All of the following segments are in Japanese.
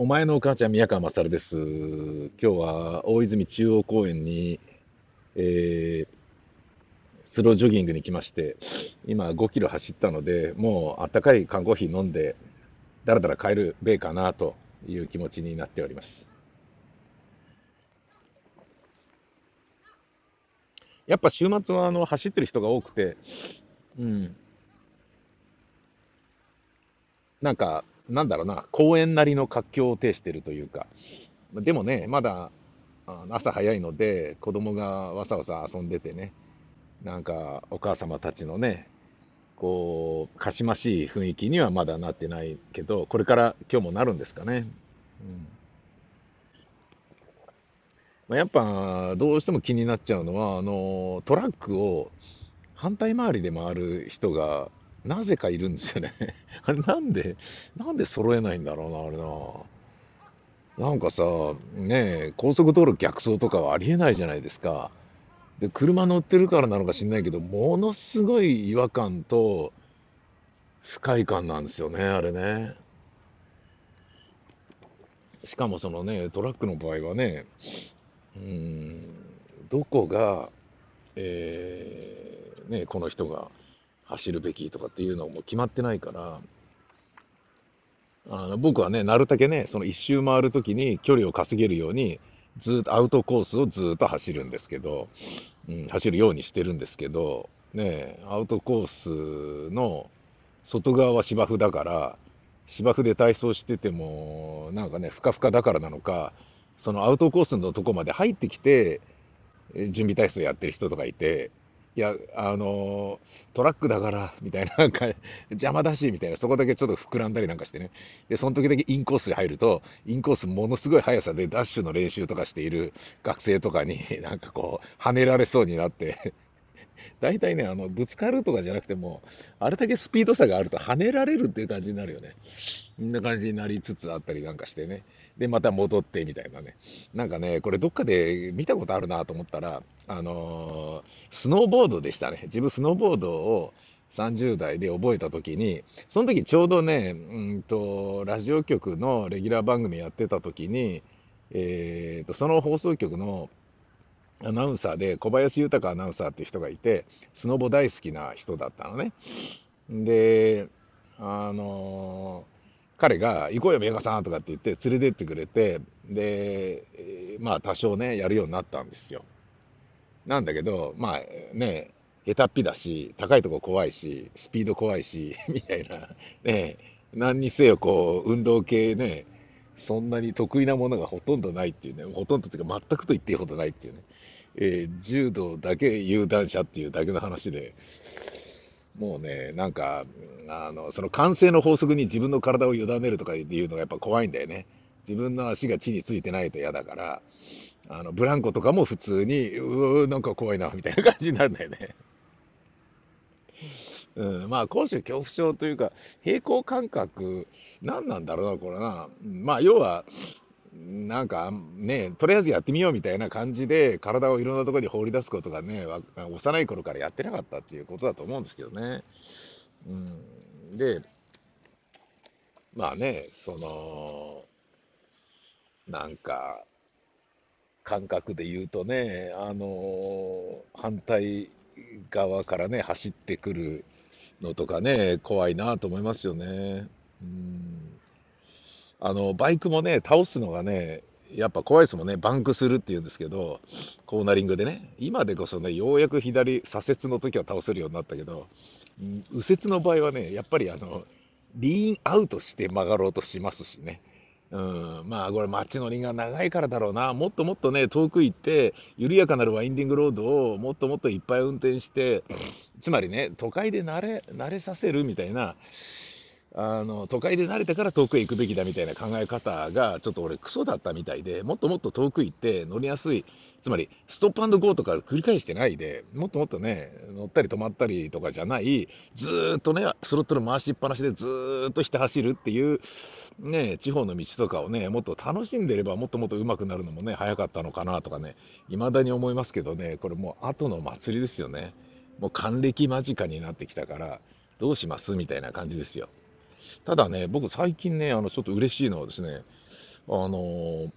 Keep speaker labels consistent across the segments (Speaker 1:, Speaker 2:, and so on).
Speaker 1: お前のお母ちゃん、宮川勝です。今日は大泉中央公園に、えースロージョギングに来まして、今5キロ走ったので、もうあったかい缶コーヒー飲んで、だらだら帰るべえかなという気持ちになっております。やっぱ週末はあの走ってる人が多くて、うん、なんか、なんだろうな、公園なりの活況を呈しているというか、でもね、まだあ朝早いので、子供がわさわさ遊んでてね、なんかお母様たちのね、こう、かしましい雰囲気にはまだなってないけど、これから今日もなるんですかね。うんまあ、やっぱどうしても気になっちゃうのは、あのトラックを反対回りで回る人がなぜかいるんですよね。あれなんで、なんで揃えないんだろうな、あれな。なんかさ、ね、高速道路逆走とかはありえないじゃないですか。で、車乗ってるからなのか知んないけど、ものすごい違和感と不快感なんですよね、あれね。しかもそのね、トラックの場合はね、うん、どこが、えーね、この人が走るべきとかっていうのも決まってないから、あの僕はね、なるたけね、その一周回るときに距離を稼げるように、ずっとアウトコースをずっと走るんですけど、うん、走るようにしてるんですけど、ね、アウトコースの外側は芝生だから、芝生で体操してても、なんかね、ふかふかだからなのか、そのアウトコースのとこまで入ってきて、準備体操やってる人とかいて、いや、あのトラックだから、みたいな、なんか、邪魔だし、みたいな、そこだけちょっと膨らんだりなんかしてね。で、その時だけインコースに入ると、インコースものすごい速さでダッシュの練習とかしている学生とかに、なんかこう、跳ねられそうになって、大体ね、あの、ぶつかるとかじゃなくても、あれだけスピード差があると跳ねられるっていう感じになるよね。こんな感じになりつつあったりなんかしてね。で、また戻ってみたいなね。なんかね、これどっかで見たことあるなと思ったら、あのースノーボードでしたね。自分スノーボードを30代で覚えた時に、その時ちょうどね、うんと、ラジオ局のレギュラー番組やってた時に、えーと、その放送局のアナウンサーで小林豊アナウンサーっていう人がいて、スノボ大好きな人だったのね。で、あのー彼が、行こうよ、宮川さんとかって言って、連れてってくれて、で、まあ、多少ね、やるようになったんですよ。なんだけど、まあね、下手っぴだし、高いとこ怖いし、スピード怖いし、みたいな、ね、何にせよ、こう、運動系ね、そんなに得意なものがほとんどないっていうね、ほとんどっていうか、全くと言っていいほどないっていうね、えー柔道だけ有段者っていうだけの話で、もうね、なんか、あの、その慣性の法則に自分の体を委ねるとかいうのがやっぱ怖いんだよね。自分の足が地についてないと嫌だから、あの、ブランコとかも普通に、うー、なんか怖いな、みたいな感じになるんだよね。うん、まあ、高所恐怖症というか、平行感覚、何なんだろうな、これな。まあ、要は、なんかね、とりあえずやってみようみたいな感じで、体をいろんなところに放り出すことがね、幼い頃からやってなかったっていうことだと思うんですけどね。うん、で、まあね、その、なんか、感覚で言うとね、あの反対側からね、走ってくるのとかね、怖いなと思いますよね。うんあの、バイクもね、倒すのがね、やっぱ怖いですもんね。バンクするっていうんですけど、コーナリングでね。今でこそね、ようやく左、左折の時は倒せるようになったけど、右折の場合はね、やっぱりあの、リーンアウトして曲がろうとしますしね。うん、まあこれ街のりが長いからだろうな。もっともっとね、遠く行って、緩やかなるワインディングロードをもっともっといっぱい運転して、つまりね、都会で慣れ、慣れさせるみたいな、あの都会で慣れてから遠くへ行くべきだみたいな考え方がちょっと俺クソだったみたいでもっともっと遠く行って乗りやすいつまりストップゴーとか繰り返してないでもっともっとね乗ったり止まったりとかじゃないずっとねスロットル回しっぱなしでずっとして走るっていうね地方の道とかをねもっと楽しんでればもっともっと上手くなるのもね早かったのかなとかね未だに思いますけどねこれもう後の祭りですよね。もう還暦間近になってきたからどうします？みたいな感じですよ。ただね、僕最近ね、あの、ちょっと嬉しいのはですね、あの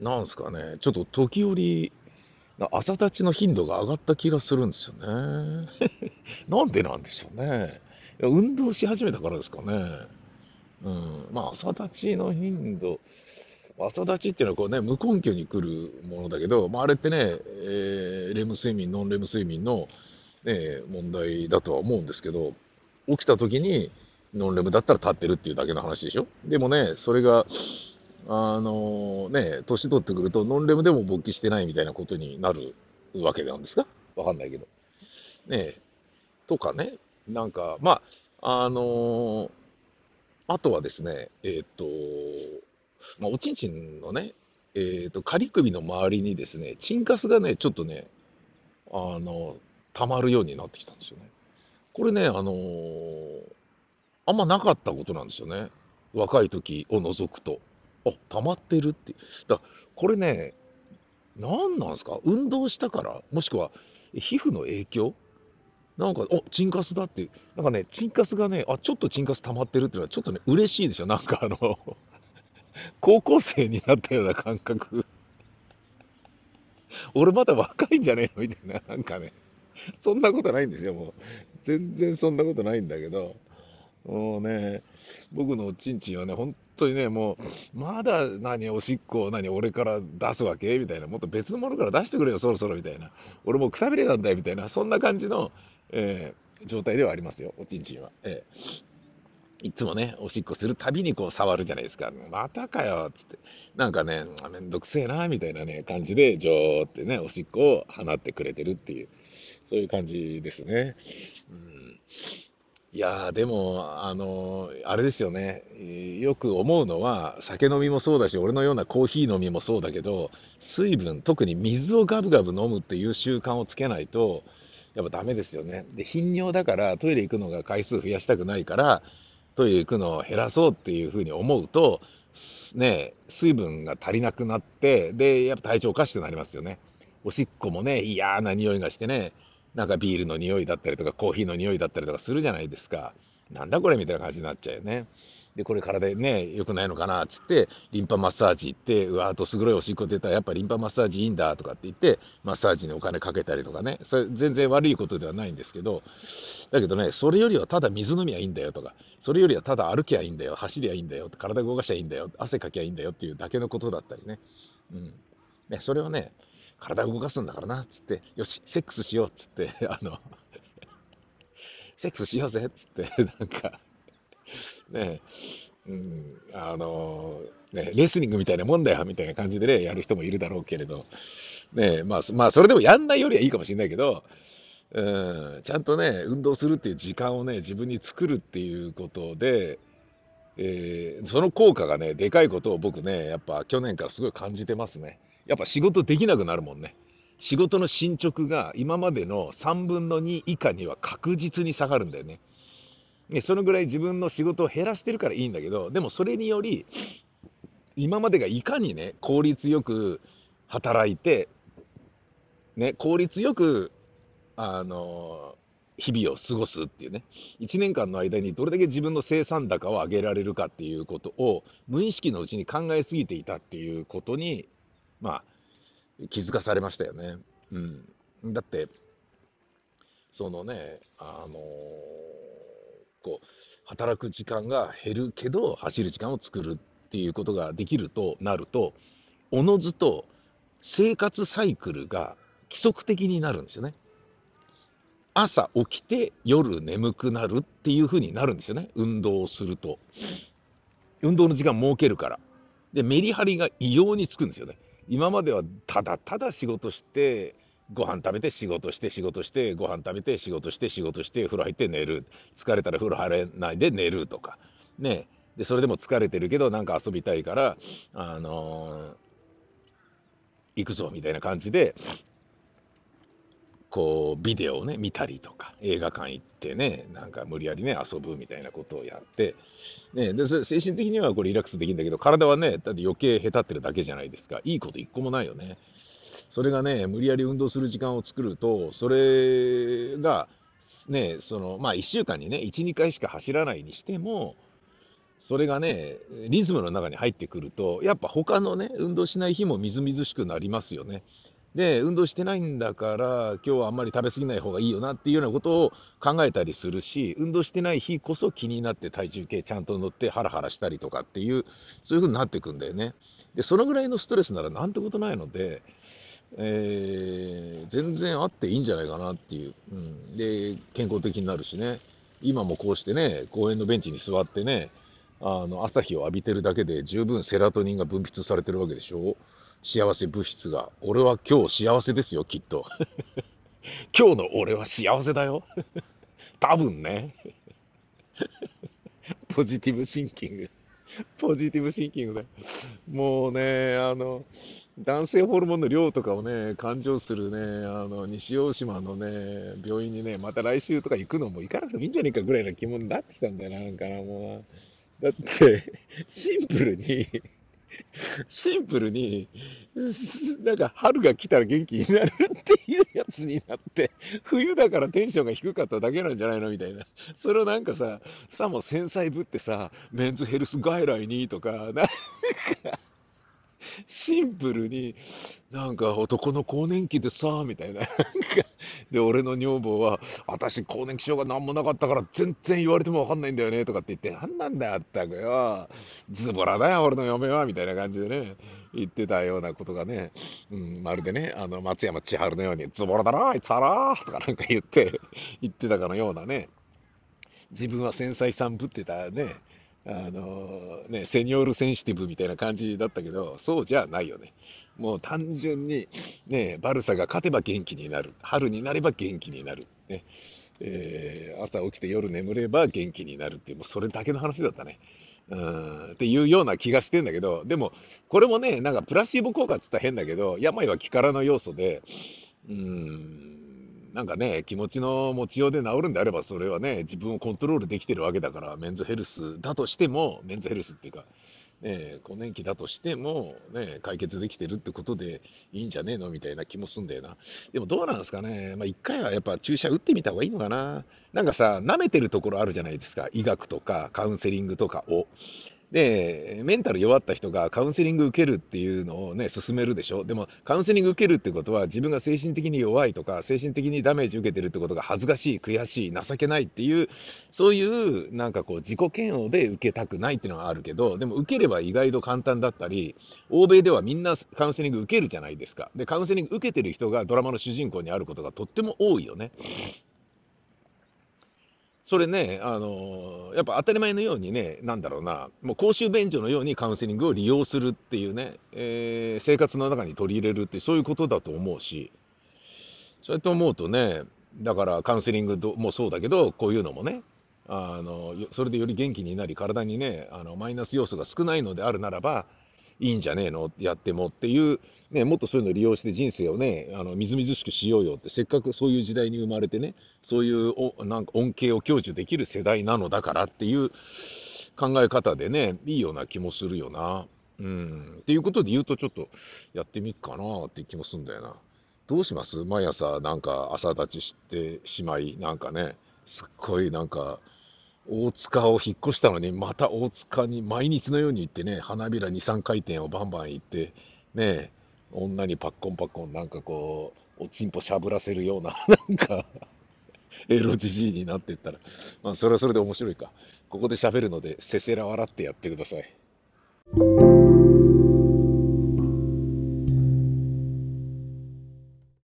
Speaker 1: なんすかね、ちょっと時折、朝立ちの頻度が上がった気がするんですよね。なんでなんでしょうね。運動し始めたからですかね。うん。まあ、朝立ちの頻度、朝立ちっていうのはこうね、無根拠に来るものだけど、まあ、あれってね、えー、レム睡眠、ノンレム睡眠の、ね、問題だとは思うんですけど、起きた時にノンレムだったら立ってるっていうだけの話でしょ？でもね、それが、あのね、年取ってくると、ノンレムでも勃起してないみたいなことになるわけなんですか？わかんないけど。ねとかね、なんか、まあ、あのー、あとはですね、えっ、と、まあ、おちんちんのね、えっ、と、仮首の周りにですね、チンカスがね、ちょっとね、あの、溜まるようになってきたんですよね。これね、あの、あんまなかったことなんですよね。若い時を除くと。あ、溜まってるって。だこれね、何なんですか？運動したからもしくは、皮膚の影響？なんか、お、チンカスだって、なんかね、チンカスがね、あ、ちょっとチンカス溜まってるっていうのは、ちょっとね、嬉しいでしょ？なんかあの 高校生になったような感覚。俺まだ若いんじゃねえの？みたいな、なんかね、そんなことないんですよ、もう。全然そんなことないんだけど、もうね、僕のおちんちんはね、本当にね、もう、まだ何、おしっこを何、俺から出すわけ？みたいな、もっと別のものから出してくれよ、そろそろみたいな。俺もうくたびれなんだよ、みたいな、そんな感じの、えー、状態ではありますよ、おちんちんは。えー、いつもね、おしっこするたびにこう触るじゃないですか。またかよ、つって。なんかね、めんどくせえな、みたいなね、感じで、ジョーってね、おしっこを放ってくれてるっていう、そういう感じですね。うんいや、でも、あのー、あれですよね。よく思うのは、酒飲みもそうだし、俺のようなコーヒー飲みもそうだけど、水分、特に水をガブガブ飲むっていう習慣をつけないと、やっぱダメですよね。で、頻尿だからトイレ行くのが回数増やしたくないから、トイレ行くのを減らそうっていうふうに思うと、ね、水分が足りなくなって、で、やっぱ体調おかしくなりますよね。おしっこもね、嫌な匂いがしてね、なんかビールの匂いだったりとか、コーヒーの匂いだったりとかするじゃないですか。なんだこれみたいな感じになっちゃうよね。で、これ体ね、良くないのかなっつって、リンパマッサージ行って、うわーとすぐろいおしっこ出たら、やっぱリンパマッサージいいんだとかって言って、マッサージにお金かけたりとかね、それ全然悪いことではないんですけど、だけどね、それよりはただ水飲みはいいんだよとか、それよりはただ歩きゃいいんだよ、走りゃいいんだよ、体動かしゃいいんだよ、汗かきゃいいんだよっていうだけのことだったりね。うん。ね、それをね、体を動かすんだからなっ、つって、よし、セックスしようっ、つって、あの、セックスしようぜっ、つって、なんか、ねうん、あの、ね、レスリングみたいなもんだよ、みたいな感じでね、やる人もいるだろうけれど、ね、まあ、まあ、それでもやんないよりはいいかもしれないけど、うん、ちゃんとね、運動するっていう時間をね、自分に作るっていうことで、えー、その効果がね、でかいことを僕ね、やっぱ去年からすごい感じてますね。やっぱ仕事できなくなるもんね。仕事の進捗が今までの3分の2以下には確実に下がるんだよね。ねそのぐらい自分の仕事を減らしてるからいいんだけど、でもそれにより、今までがいかにね、効率よく働いて、ね、効率よく、あの、日々を過ごすっていうね、1年間の間にどれだけ自分の生産高を上げられるかっていうことを無意識のうちに考えすぎていたっていうことにまあ、気づかされましたよね。うん。だって、そのね、あのー、こう、働く時間が減るけど、走る時間を作るっていうことができるとなると、おのずと生活サイクルが規則的になるんですよね。朝起きて夜眠くなるっていう風になるんですよね。運動をすると。運動の時間設けるから。で、メリハリが異様につくんですよね。今まではただただ仕事して、ご飯食べて仕事して仕事してご飯食べて仕事して仕事して風呂入って寝る。疲れたら風呂入れないで寝るとか。ね。でそれでも疲れてるけどなんか遊びたいからあのー、行くぞみたいな感じでこう、ビデオをね、見たりとか、映画館行ってね、なんか無理やりね、遊ぶみたいなことをやって、ね、で、精神的にはこれリラックスできるんだけど、体はね、だって余計下手ってるだけじゃないですか。いいこと一個もないよね。それがね、無理やり運動する時間を作ると、それが、ね、その、まあ、1週間にね、1、2回しか走らないにしても、それがね、リズムの中に入ってくると、やっぱ他のね、運動しない日もみずみずしくなりますよね。で、運動してないんだから、今日はあんまり食べ過ぎない方がいいよなっていうようなことを考えたりするし、運動してない日こそ気になって体重計ちゃんと乗ってハラハラしたりとかっていう、そういう風になっていくんだよね。で、そのぐらいのストレスならなんてことないので、えー、全然あっていいんじゃないかなっていう、うん、で健康的になるしね、今もこうしてね、公園のベンチに座ってね、あの朝日を浴びてるだけで十分セラトニンが分泌されてるわけでしょ、幸せ物質が。俺は今日幸せですよ、きっと。今日の俺は幸せだよ。多分ね。ポジティブシンキング。ポジティブシンキングだ。もうね、あの、男性ホルモンの量とかをね、勘定するね、あの、西大島のね、病院にね、また来週とか行くのも行かなくてもいいんじゃねえかぐらいな気もになってきたんだよな、なんかな、もうだって、シンプルにシンプルに、なんか春が来たら元気になるっていうやつになって、冬だからテンションが低かっただけなんじゃないのみたいな。それをなんかさ、さも繊細ぶってさ、メンズヘルス外来にとか、なんかシンプルに、なんか男の更年期でさ、みたいな。で、俺の女房は、私、更年期症が何もなかったから全然言われてもわかんないんだよね、とかって言って、なんなんだよ、ったくよ。ズボラだよ、俺の嫁は、みたいな感じでね、言ってたようなことがね、うん、まるでね、あの、松山千春のように、ズボラだな、あいつはな、とかなんか言って、言ってたかのようなね、自分は繊細さんぶってたね、あのね、セニョールセンシティブみたいな感じだったけど、そうじゃないよね。もう単純に、ね、バルサが勝てば元気になる。春になれば元気になる。ねえー、朝起きて夜眠れば元気になるっていう、もうそれだけの話だったね。うんっていうような気がしてんだけど、でも、これもね、なんかプラシーボ効果っつったら変だけど、病は気からの要素で、うん、なんかね、気持ちの持ちようで治るんであれば、それはね、自分をコントロールできてるわけだから、メンズヘルスだとしても、メンズヘルスっていうか、ね、更年期だとしても、ね、解決できてるってことでいいんじゃねえのみたいな気もすんだよな。でもどうなんですかね、まあ、一回はやっぱ注射打ってみた方がいいのかな。なんかさ、舐めてるところあるじゃないですか、医学とかカウンセリングとかを。で、メンタル弱った人がカウンセリング受けるっていうのをね、進めるでしょ？でも、カウンセリング受けるってことは、自分が精神的に弱いとか、精神的にダメージ受けてるってことが恥ずかしい、悔しい、情けないっていう、そういうなんかこう、自己嫌悪で受けたくないっていうのがあるけど、でも受ければ意外と簡単だったり、欧米ではみんなカウンセリング受けるじゃないですか。で、カウンセリング受けてる人がドラマの主人公にあることがとっても多いよね。それね、あのやっぱ当たり前のようにね、なんだろうな、もう公衆便所のようにカウンセリングを利用するっていうね、えー、生活の中に取り入れるって、そういうことだと思うし、そうやって思うとね、だからカウンセリングもそうだけど、こういうのもね、あのそれでより元気になり、体にね、あのマイナス要素が少ないのであるならば、いいんじゃねえの？やってもっていう、ね、もっとそういうのを利用して人生をね、あのみずみずしくしようよって、せっかくそういう時代に生まれてね、そういうおなんか恩恵を享受できる世代なのだからっていう考え方でね、いいような気もするよな。うん。っていうことで言うと、ちょっとやってみっかなって気もするんだよな。どうします？毎朝なんか朝立ちしてしまい、なんかね、すっごいなんか、大塚を引っ越したのに、また大塚に毎日のように行ってね、花びら2、3回転をバンバン行って、ね、女にパッコンパッコンなんかこう、おちんぽしゃぶらせるような、なんか、エロじじいになっていったら、まあ、それはそれで面白いか。ここで喋るので、せせら笑ってやってください。